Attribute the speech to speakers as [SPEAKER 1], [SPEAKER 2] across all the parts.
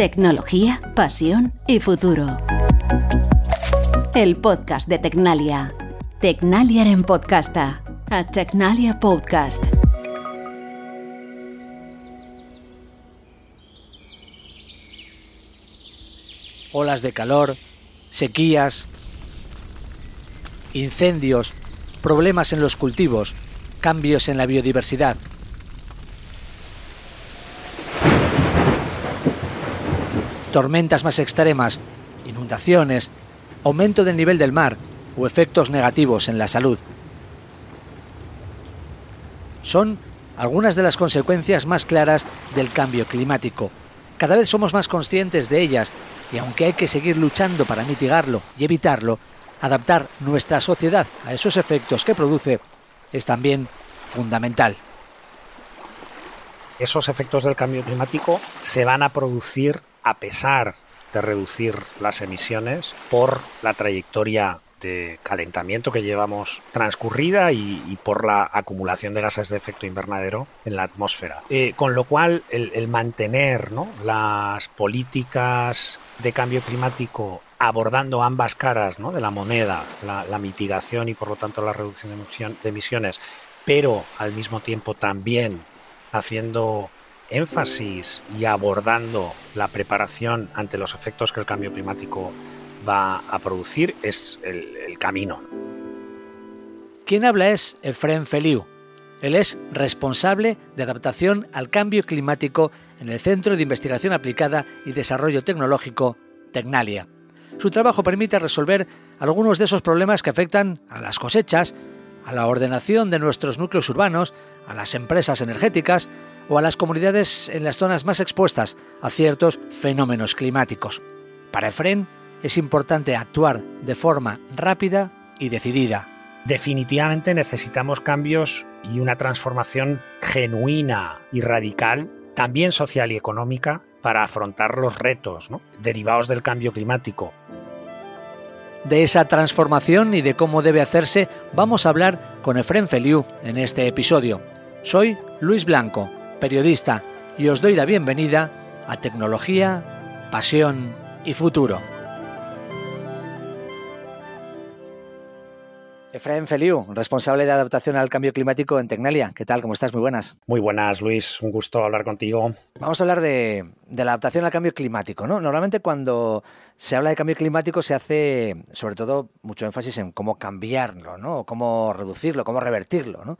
[SPEAKER 1] Tecnología, pasión y futuro. El podcast de Tecnalia. Tecnalia en podcasta. A Tecnalia Podcast.
[SPEAKER 2] Olas de calor, sequías, incendios, problemas en los cultivos, cambios en la biodiversidad. Tormentas más extremas, inundaciones, aumento del nivel del mar o efectos negativos en la salud. Son algunas de las consecuencias más claras del cambio climático. Cada vez somos más conscientes de ellas y aunque hay que seguir luchando para mitigarlo y evitarlo, adaptar nuestra sociedad a esos efectos que produce es también fundamental.
[SPEAKER 3] Esos efectos del cambio climático se van a producir a pesar de reducir las emisiones por la trayectoria de calentamiento que llevamos transcurrida y, por la acumulación de gases de efecto invernadero en la atmósfera. Eh, con lo cual, el, mantener las políticas de cambio climático abordando ambas caras de la moneda, la, mitigación y por lo tanto la reducción de emisiones, pero al mismo tiempo también haciendo énfasis y abordando la preparación ante los efectos que el cambio climático va a producir es el, camino.
[SPEAKER 2] Quien habla es Efren Feliu. Él es responsable de adaptación al cambio climático en el Centro de Investigación Aplicada y Desarrollo Tecnológico, Tecnalia. Su trabajo permite resolver algunos de esos problemas que afectan a las cosechas, a la ordenación de nuestros núcleos urbanos, a las empresas energéticas o a las comunidades en las zonas más expuestas a ciertos fenómenos climáticos. Para Efren es importante actuar de forma rápida y decidida.
[SPEAKER 3] Definitivamente necesitamos cambios y una transformación genuina y radical, también social y económica, para afrontar los retos derivados del cambio climático.
[SPEAKER 2] De esa transformación y de cómo debe hacerse vamos a hablar con Efren Feliu en este episodio. Soy Luis Blanco, periodista, y os doy la bienvenida a Tecnología, Pasión y Futuro. Efraín Feliu, responsable de adaptación al cambio climático en Tecnalia. ¿Qué tal? ¿Cómo estás? Muy buenas.
[SPEAKER 3] Muy buenas, Luis. Un gusto hablar contigo.
[SPEAKER 2] Vamos a hablar de, la adaptación al cambio climático. ¿no? Normalmente cuando se habla de cambio climático se hace sobre todo mucho énfasis en cómo cambiarlo, ¿no? cómo reducirlo, cómo revertirlo. ¿no?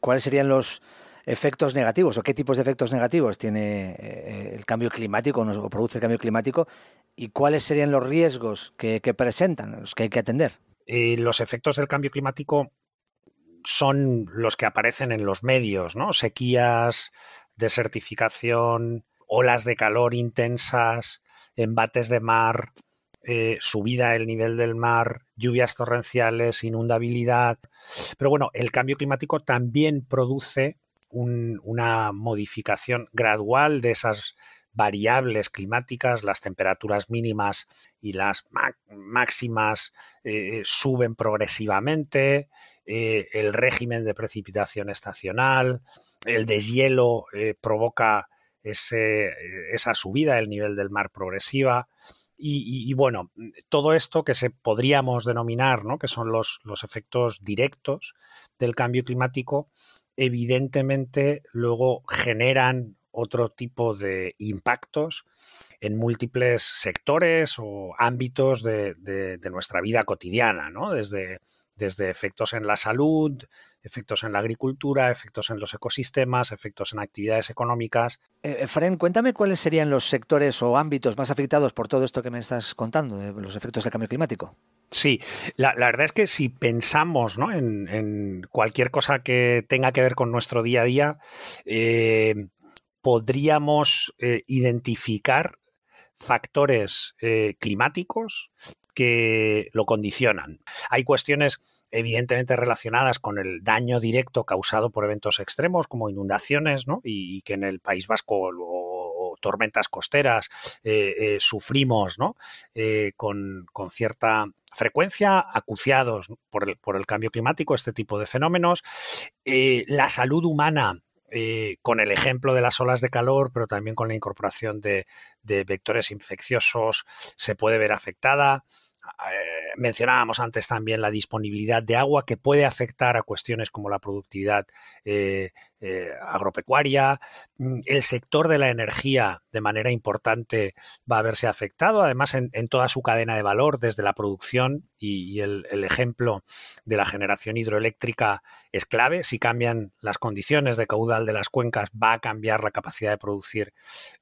[SPEAKER 2] ¿Cuáles serían los efectos negativos o qué tipos de efectos negativos tiene eh, el cambio climático o produce el cambio climático y cuáles serían los riesgos que, que presentan, los que hay que atender?
[SPEAKER 3] Eh, los efectos del cambio climático son los que aparecen en los medios, ¿no? Sequías, desertificación, olas de calor intensas, embates de mar, eh, subida del nivel del mar, lluvias torrenciales, inundabilidad. Pero bueno, el cambio climático también produce una modificación gradual de esas variables climáticas, las temperaturas mínimas y las máximas eh, suben progresivamente, eh, el régimen de precipitación estacional, el deshielo eh, provoca esa subida del nivel del mar progresiva. Y, bueno, todo esto que se podríamos denominar, ¿no? que son los, los efectos directos del cambio climático, evidentemente luego generan otro tipo de impactos en múltiples sectores o ámbitos de, nuestra vida cotidiana, ¿no? Desde, desde efectos en la salud, efectos en la agricultura, efectos en los ecosistemas, efectos en actividades económicas.
[SPEAKER 2] Eh, Fren, cuéntame cuáles serían los sectores o ámbitos más afectados por todo esto que me estás contando, de los efectos del cambio climático.
[SPEAKER 3] Sí, la, verdad es que si pensamos en, cualquier cosa que tenga que ver con nuestro día a día, eh, podríamos eh, identificar factores eh, climáticos que lo condicionan. Hay cuestiones evidentemente relacionadas con el daño directo causado por eventos extremos como inundaciones, ¿no? y, que en el País Vasco o, tormentas costeras eh, sufrimos ¿no? con, cierta frecuencia, acuciados por el, por el, cambio climático, este tipo de fenómenos. la salud humana eh, con el ejemplo de las olas de calor, pero también con la incorporación de, vectores infecciosos, se puede ver afectada. Eh, mencionábamos antes también la disponibilidad de agua que puede afectar a cuestiones como la productividad eh, eh, agropecuaria. Mm, el sector de la energía de manera importante va a verse afectado, además en, toda su cadena de valor, desde la producción y, el, ejemplo de la generación hidroeléctrica es clave. Si cambian las condiciones de caudal de las cuencas, va a cambiar la capacidad de producir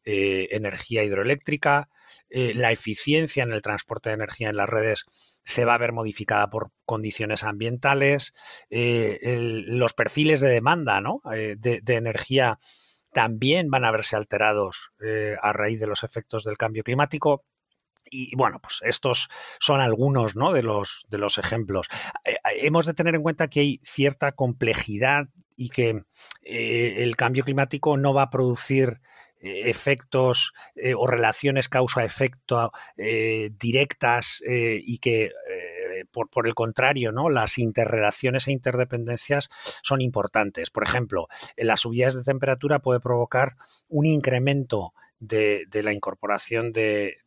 [SPEAKER 3] energía hidroeléctrica. la eficiencia en el transporte de energía en las redes se va a ver modificada por condiciones ambientales, eh, los perfiles de demanda eh, de, energía también van a verse alterados eh, a raíz de los efectos del cambio climático. Y bueno, pues estos son algunos de, los, de los ejemplos. hemos de tener en cuenta que hay cierta complejidad y que el cambio climático no va a producir efectos o relaciones causa-efecto directas y que por, por, el contrario, ¿no? las interrelaciones e interdependencias son importantes. Por ejemplo, las subidas de temperatura puede provocar un incremento de, la incorporación de,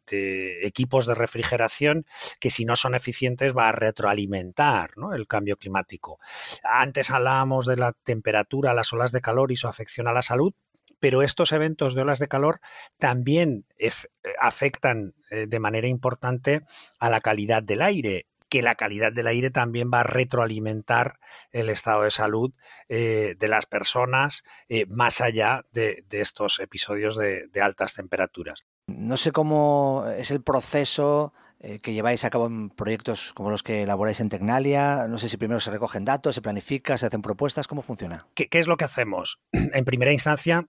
[SPEAKER 3] equipos de refrigeración que si no son eficientes va a retroalimentar el cambio climático. Antes hablábamos de la temperatura, las olas de calor y su afección a la salud, pero estos eventos de olas de calor también eh, afectan eh, de manera importante a la calidad del aire que la calidad del aire también va a retroalimentar el estado de salud eh, de las personas más allá de, estos episodios de, altas temperaturas.
[SPEAKER 2] No sé cómo es el proceso que lleváis a cabo en proyectos como los que elaboráis en Tecnalia. No sé si primero se recogen datos, se planifica, se hacen propuestas. ¿Cómo funciona?
[SPEAKER 3] qué es lo que hacemos? En primera instancia,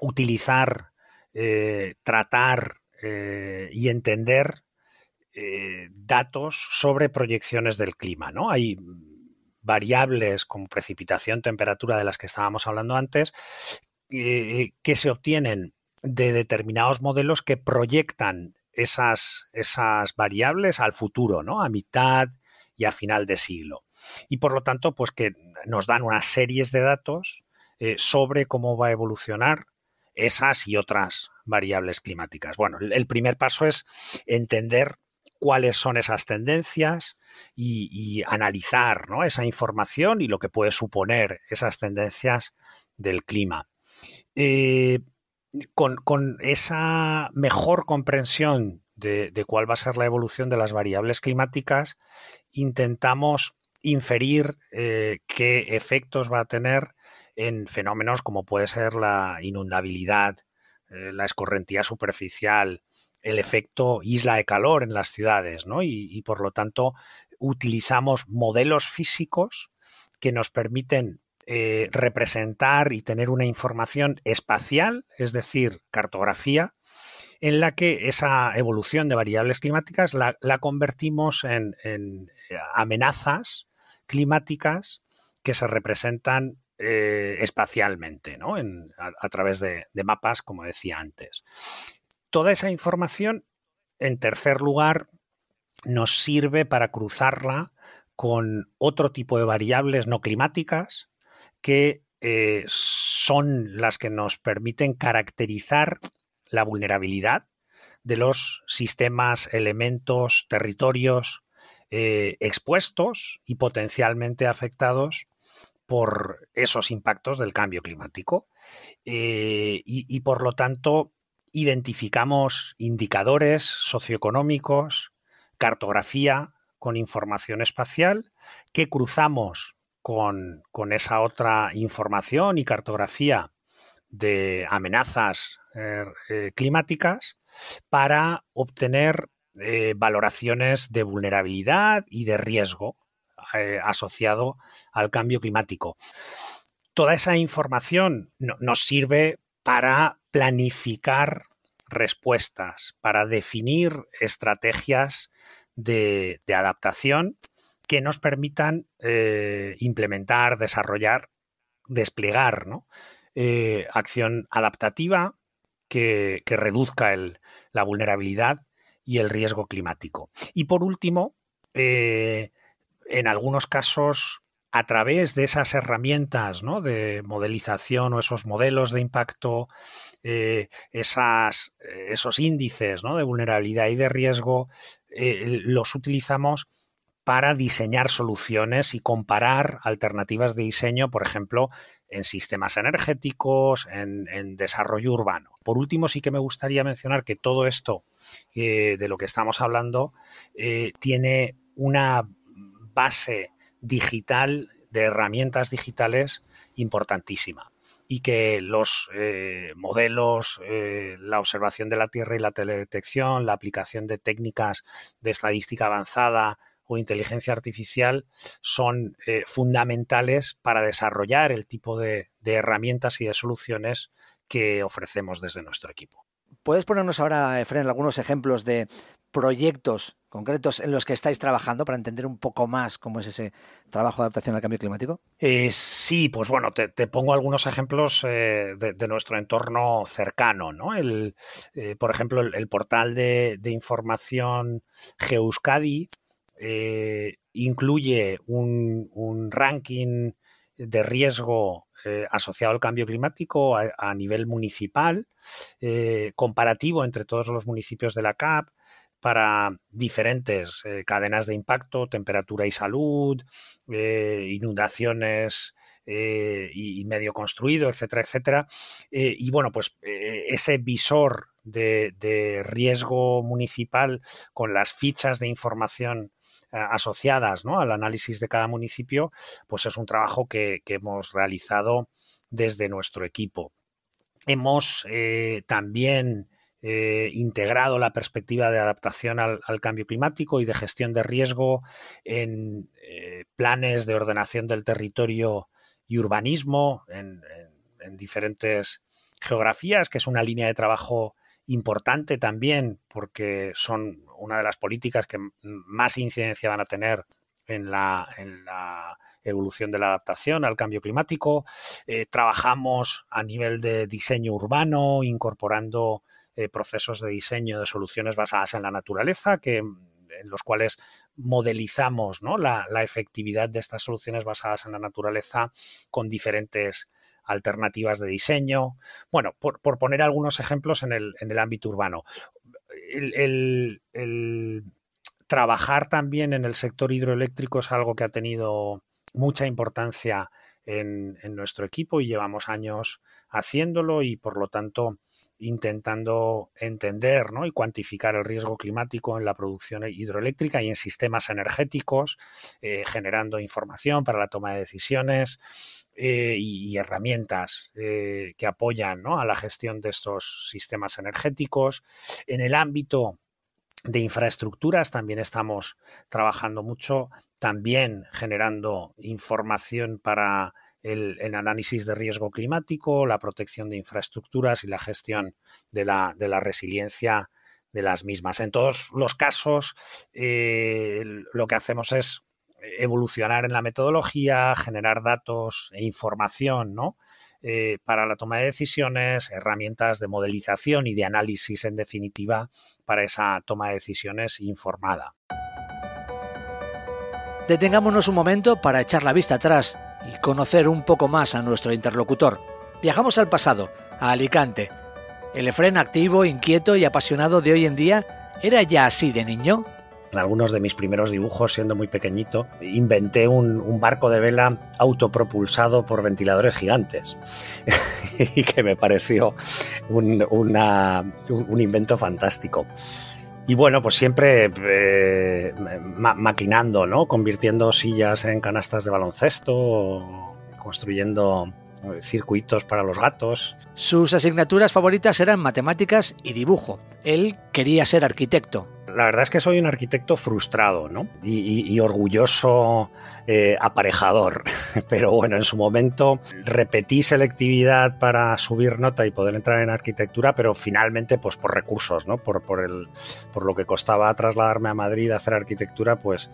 [SPEAKER 3] utilizar, eh, tratar eh, y entender eh, datos sobre proyecciones del clima. ¿no? Hay variables como precipitación, temperatura de las que estábamos hablando antes, que se obtienen de determinados modelos que proyectan esas, esas variables al futuro, ¿no? a mitad y a final de siglo. Y por lo tanto, pues que nos dan unas series de datos sobre cómo va a evolucionar esas y otras variables climáticas. Bueno, el primer paso es entender cuáles son esas tendencias y, analizar esa información y lo que puede suponer esas tendencias del clima. Eh, con, esa mejor comprensión de, cuál va a ser la evolución de las variables climáticas, intentamos inferir eh, qué efectos va a tener en fenómenos como puede ser la inundabilidad, eh, la escorrentía superficial, el efecto isla de calor en las ciudades, ¿no? Y, por lo tanto utilizamos modelos físicos que nos permiten eh, representar y tener una información espacial, es decir, cartografía, en la que esa evolución de variables climáticas la, convertimos en, en, amenazas climáticas que se representan eh, espacialmente, ¿no? a, través de, mapas, como decía antes. Toda esa información, en tercer lugar, nos sirve para cruzarla con otro tipo de variables no climáticas que eh, son las que nos permiten caracterizar la vulnerabilidad de los sistemas, elementos, territorios eh, expuestos y potencialmente afectados por esos impactos del cambio climático. Eh, y, por lo tanto, identificamos indicadores socioeconómicos, cartografía con información espacial, que cruzamos con, esa otra información y cartografía de amenazas eh, eh, climáticas para obtener valoraciones de vulnerabilidad y de riesgo eh, asociado al cambio climático. Toda esa información nos sirve para planificar respuestas, para definir estrategias de, adaptación que nos permitan eh, implementar, desarrollar, desplegar eh, acción adaptativa que, reduzca la vulnerabilidad y el riesgo climático. Y por último, en algunos casos a través de esas herramientas ¿no? de modelización o esos modelos de impacto, eh, esas, esos índices ¿no? de vulnerabilidad y de riesgo, eh, los utilizamos para diseñar soluciones y comparar alternativas de diseño, por ejemplo, en sistemas energéticos, en, desarrollo urbano. Por último, sí que me gustaría mencionar que todo esto de lo que estamos hablando tiene una base digital, de herramientas digitales importantísima y que los eh, modelos, eh, la observación de la Tierra y la teledetección, la aplicación de técnicas de estadística avanzada o inteligencia artificial son eh, fundamentales para desarrollar el tipo de, de herramientas y de soluciones que ofrecemos desde nuestro equipo.
[SPEAKER 2] ¿Puedes ponernos ahora, Efren, algunos ejemplos de proyectos concretos en los que estáis trabajando para entender un poco más cómo es ese trabajo de adaptación al cambio climático?
[SPEAKER 3] Eh, sí, pues bueno, te, pongo algunos ejemplos eh, de, nuestro entorno cercano. ¿no? Eh, por ejemplo, el, portal de, información Geuskadi incluye un, ranking de riesgo asociado al cambio climático a, nivel municipal, comparativo entre todos los municipios de la CAP, para diferentes eh, cadenas de impacto, temperatura y salud, eh, inundaciones eh, y, medio construido, etcétera, etcétera. y bueno, pues ese visor de, riesgo municipal con las fichas de información asociadas ¿no? al análisis de cada municipio, pues es un trabajo que, que hemos realizado desde nuestro equipo. Hemos también eh, integrado la perspectiva de adaptación al, cambio climático y de gestión de riesgo en eh, planes de ordenación del territorio y urbanismo en, diferentes geografías, que es una línea de trabajo importante también porque son una de las políticas que más incidencia van a tener en la, evolución de la adaptación al cambio climático. Eh, trabajamos a nivel de diseño urbano, incorporando eh, procesos de diseño de soluciones basadas en la naturaleza, que, en los cuales modelizamos la, efectividad de estas soluciones basadas en la naturaleza con diferentes alternativas de diseño. Bueno, por, poner algunos ejemplos en el, ámbito urbano. El, trabajar también en el sector hidroeléctrico es algo que ha tenido mucha importancia en, en, nuestro equipo y llevamos años haciéndolo y por lo tanto intentando entender y cuantificar el riesgo climático en la producción hidroeléctrica y en sistemas energéticos, eh, generando información para la toma de decisiones eh, y, herramientas eh, que apoyan a la gestión de estos sistemas energéticos. En el ámbito de infraestructuras también estamos trabajando mucho, también generando información para el, análisis de riesgo climático, la protección de infraestructuras y la gestión de la, resiliencia de las mismas. En todos los casos, eh, lo que hacemos es evolucionar en la metodología, generar datos e información, ¿no? Eh, para la toma de decisiones, herramientas de modelización y de análisis en definitiva para esa toma de decisiones informada.
[SPEAKER 2] Detengámonos un momento para echar la vista atrás y conocer un poco más a nuestro interlocutor. Viajamos al pasado, a Alicante. ¿El Efren activo, inquieto y apasionado de hoy en día era ya así de niño?
[SPEAKER 3] En algunos de mis primeros dibujos, siendo muy pequeñito, inventé un, barco de vela autopropulsado por ventiladores gigantes y que me pareció un, un invento fantástico. Y bueno, pues siempre eh, maquinando, ¿no? Convirtiendo sillas en canastas de baloncesto, construyendo circuitos para los gatos.
[SPEAKER 2] Sus asignaturas favoritas eran matemáticas y dibujo. Él quería ser arquitecto,
[SPEAKER 3] la verdad es que soy un arquitecto frustrado ¿no? y, orgulloso eh, aparejador. Pero bueno, en su momento repetí selectividad para subir nota y poder entrar en arquitectura, pero finalmente, pues por recursos, ¿no? por, por, el, por lo que costaba trasladarme a Madrid a hacer arquitectura, pues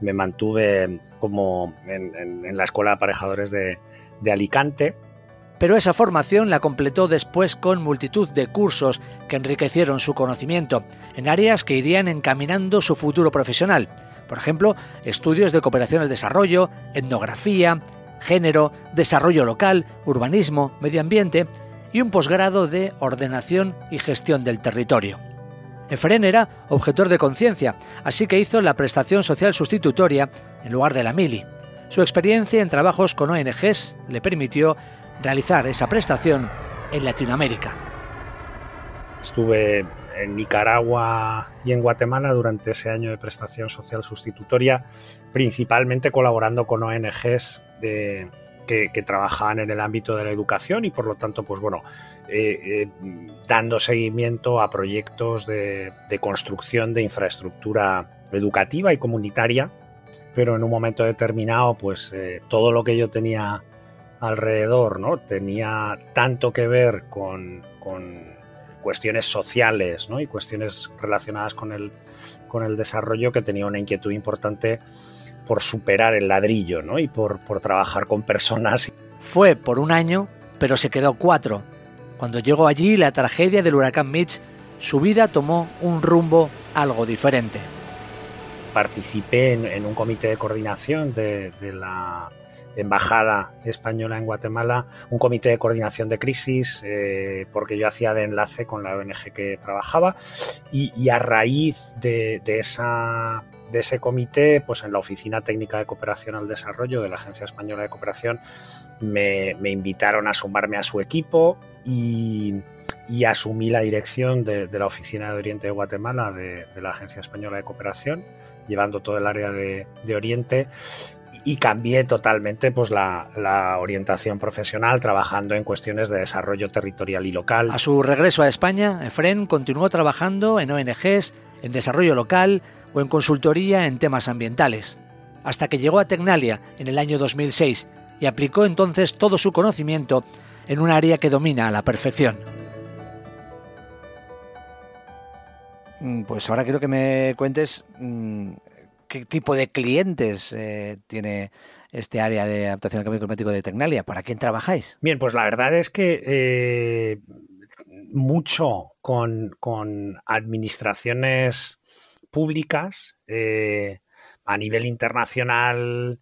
[SPEAKER 3] me mantuve como en, la Escuela de Aparejadores de, de Alicante
[SPEAKER 2] pero esa formación la completó después con multitud de cursos que enriquecieron su conocimiento en áreas que irían encaminando su futuro profesional. Por ejemplo, estudios de cooperación al desarrollo, etnografía, género, desarrollo local, urbanismo, medio ambiente y un posgrado de ordenación y gestión del territorio. Efren era objetor de conciencia, así que hizo la prestación social sustitutoria en lugar de la mili. Su experiencia en trabajos con ONGs le permitió realizar esa prestación en Latinoamérica.
[SPEAKER 3] Estuve en Nicaragua y en Guatemala durante ese año de prestación social sustitutoria, principalmente colaborando con ONGs de, que, trabajaban en el ámbito de la educación y por lo tanto, pues bueno, eh, eh, dando seguimiento a proyectos de, construcción de infraestructura educativa y comunitaria, pero en un momento determinado, pues eh, todo lo que yo tenía alrededor, ¿no? Tenía tanto que ver con, cuestiones sociales y cuestiones relacionadas con el, con el desarrollo que tenía una inquietud importante por superar el ladrillo ¿no? y por, por trabajar con personas.
[SPEAKER 2] Fue por un año, pero se quedó cuatro. Cuando llegó allí la tragedia del huracán Mitch, su vida tomó un rumbo algo diferente.
[SPEAKER 3] Participé en, un comité de coordinación de, la embajada española en Guatemala, un comité de coordinación de crisis, eh, porque yo hacía de enlace con la ONG que trabajaba, y, a raíz de, esa de ese comité, pues en la Oficina Técnica de Cooperación al Desarrollo de la Agencia Española de Cooperación, me, invitaron a sumarme a su equipo y, asumí la dirección de, la Oficina de Oriente de Guatemala de, la Agencia Española de Cooperación, llevando todo el área de, Oriente y cambié totalmente pues, la, la, orientación profesional trabajando en cuestiones de desarrollo territorial y local.
[SPEAKER 2] A su regreso a España, Efren continuó trabajando en ONGs, en desarrollo local, o en consultoría en temas ambientales, hasta que llegó a Tecnalia en el año 2006 y aplicó entonces todo su conocimiento en un área que domina a la perfección. Pues ahora quiero que me cuentes mm, qué tipo de clientes eh, tiene este área de adaptación al cambio climático de Tecnalia. ¿Para quién trabajáis?
[SPEAKER 3] Bien, pues la verdad es que eh, mucho con, con administraciones públicas eh, a nivel internacional,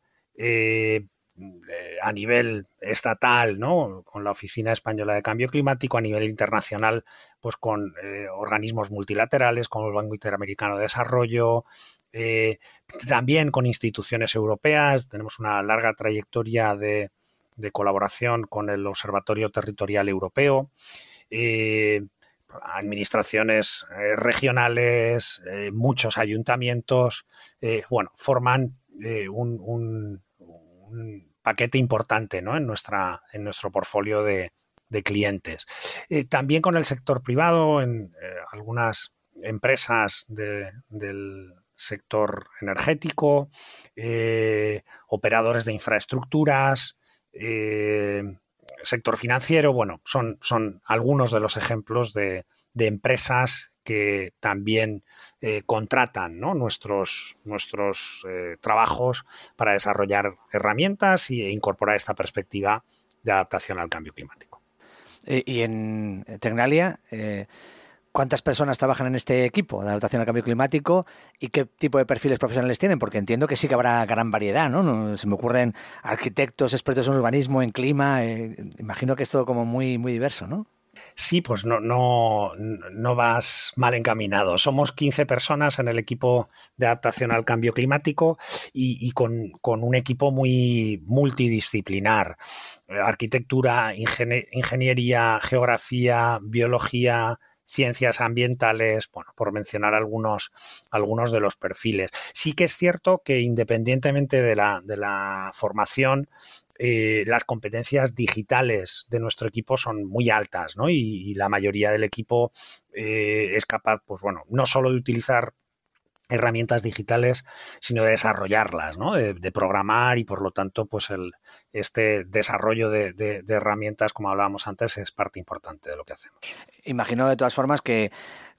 [SPEAKER 3] a nivel estatal, ¿no? con la Oficina Española de Cambio Climático, a nivel internacional, pues con eh, organismos multilaterales como el Banco Interamericano de Desarrollo, también con instituciones europeas. Tenemos una larga trayectoria de, colaboración con el Observatorio Territorial Europeo administraciones eh, regionales, eh, muchos ayuntamientos, eh, bueno, forman un, paquete importante ¿no? en, nuestra, en nuestro portfolio de, clientes. también con el sector privado, en algunas empresas del sector energético, operadores de infraestructuras, sector financiero, bueno, son, son algunos de los ejemplos de, empresas que también eh, contratan nuestros, nuestros eh, trabajos para desarrollar herramientas e incorporar esta perspectiva de adaptación al cambio climático.
[SPEAKER 2] Eh, y en Tecnalia, ¿Cuántas personas trabajan en este equipo de adaptación al cambio climático y qué tipo de perfiles profesionales tienen? Porque entiendo que sí que habrá gran variedad, ¿no? Se me ocurren arquitectos, expertos en urbanismo, en clima. Imagino que es todo como muy, muy diverso, ¿no?
[SPEAKER 3] Sí, pues no, no, no vas mal encaminado. Somos 15 personas en el equipo de adaptación al cambio climático y, con, con, un equipo muy multidisciplinar. Arquitectura, ingeniería, geografía, biología, ciencias ambientales, bueno, por mencionar algunos, algunos de los perfiles. Sí que es cierto que independientemente de la, de la formación, eh, las competencias digitales de nuestro equipo son muy altas, ¿no? Y, la mayoría del equipo eh, es capaz, pues bueno, no solo de utilizar herramientas digitales, sino de desarrollarlas, ¿no? de, programar y por lo tanto, pues el, este desarrollo de, herramientas, como hablábamos antes, es parte importante de lo que hacemos.
[SPEAKER 2] Imagino de todas formas que,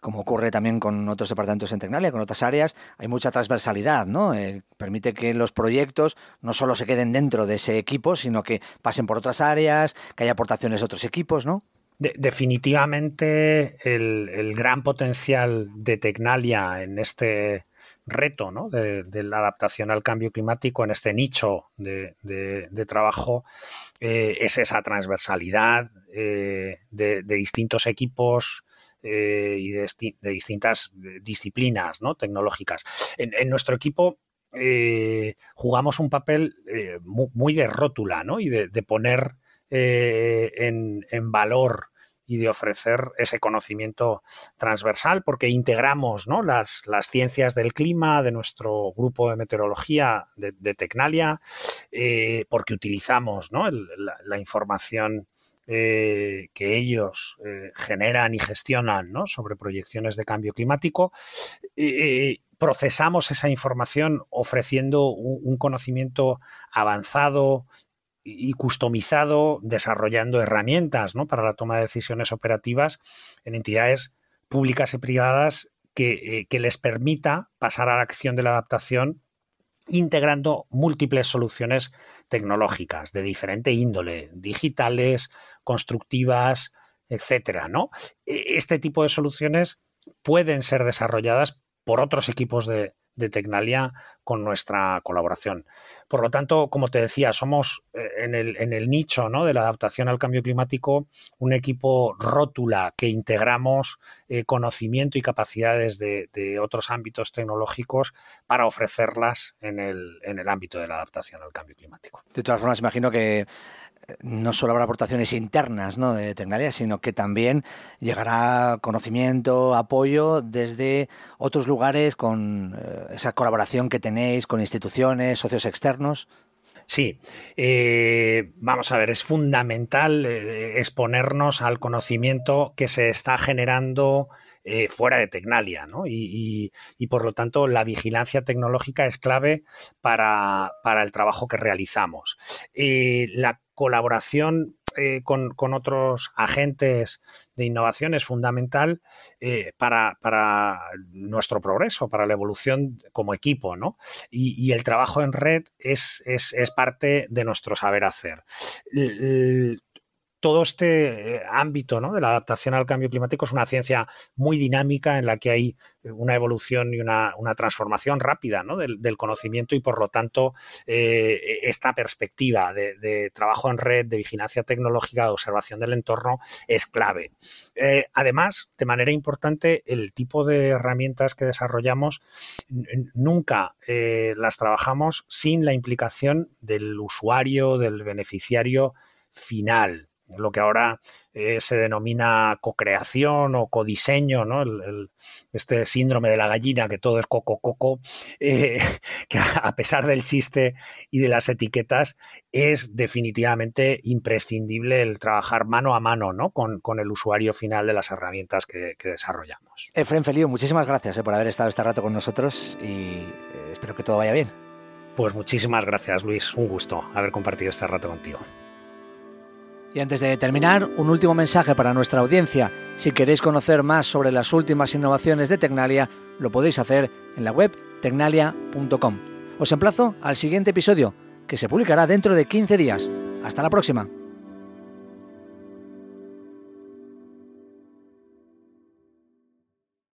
[SPEAKER 2] como ocurre también con otros departamentos en Tecnalia, con otras áreas, hay mucha transversalidad, ¿no? Eh, permite que los proyectos no solo se queden dentro de ese equipo, sino que pasen por otras áreas, que haya aportaciones de otros equipos, ¿no?
[SPEAKER 3] definitivamente el, gran potencial de Tecnalia en este reto de, la adaptación al cambio climático en este nicho de, trabajo eh, es esa transversalidad eh, de, distintos equipos eh, y de, distintas disciplinas tecnológicas. En, nuestro equipo jugamos un papel muy, de rótula y de, poner en valor y de ofrecer ese conocimiento transversal, porque integramos las, las, ciencias del clima de nuestro grupo de meteorología de, Tecnalia, eh, porque utilizamos la, información eh, que ellos eh, generan y gestionan sobre proyecciones de cambio climático. procesamos esa información ofreciendo un conocimiento avanzado y customizado, desarrollando herramientas para la toma de decisiones operativas en entidades públicas y privadas que, eh, les permita pasar a la acción de la adaptación integrando múltiples soluciones tecnológicas de diferente índole, digitales, constructivas, etcétera, ¿no? E, este tipo de soluciones pueden ser desarrolladas por otros equipos de, de Tecnalia con nuestra colaboración. Por lo tanto, como te decía, somos eh, en el, en el nicho ¿no? de la adaptación al cambio climático un equipo rótula que integramos eh, conocimiento y capacidades de, otros ámbitos tecnológicos para ofrecerlas en el, en el ámbito de la adaptación al cambio climático.
[SPEAKER 2] De todas formas, imagino que no solo habrá aportaciones internas ¿no? de Tecnalia, sino que también llegará conocimiento, apoyo desde otros lugares con eh, esa colaboración que tenéis con instituciones, socios externos.
[SPEAKER 3] Sí, eh, vamos a ver, es fundamental eh, exponernos al conocimiento que se está generando fuera de Tecnalia, ¿no? Y, por lo tanto la vigilancia tecnológica es clave para, el trabajo que realizamos. la colaboración eh, con, otros agentes de innovación es fundamental eh, para, nuestro progreso, para la evolución como equipo, ¿no? Y, el trabajo en red es, parte de nuestro saber hacer todo este eh, ámbito de la adaptación al cambio climático es una ciencia muy dinámica en la que hay eh, una evolución y una, transformación rápida del, conocimiento y por lo tanto eh, esta perspectiva de, trabajo en red, de vigilancia tecnológica, de observación del entorno es clave. además, de manera importante, el tipo de herramientas que desarrollamos nunca las trabajamos sin la implicación del usuario, del beneficiario final lo que ahora eh, se denomina co-creación o codiseño, ¿no? este síndrome de la gallina, que todo es coco-coco, eh, que a pesar del chiste y de las etiquetas, es definitivamente imprescindible el trabajar mano a mano ¿no? con, el usuario final de las herramientas que, desarrollamos.
[SPEAKER 2] Efren Felío, muchísimas gracias eh, por haber estado este rato con nosotros y espero que todo vaya bien.
[SPEAKER 3] Pues muchísimas gracias, Luis. Un gusto haber compartido este rato contigo.
[SPEAKER 2] Y antes de terminar, un último mensaje para nuestra audiencia. Si queréis conocer más sobre las últimas innovaciones de Tecnalia, lo podéis hacer en la web tecnalia.com. Os emplazo al siguiente episodio, que se publicará dentro de 15 días. Hasta la próxima.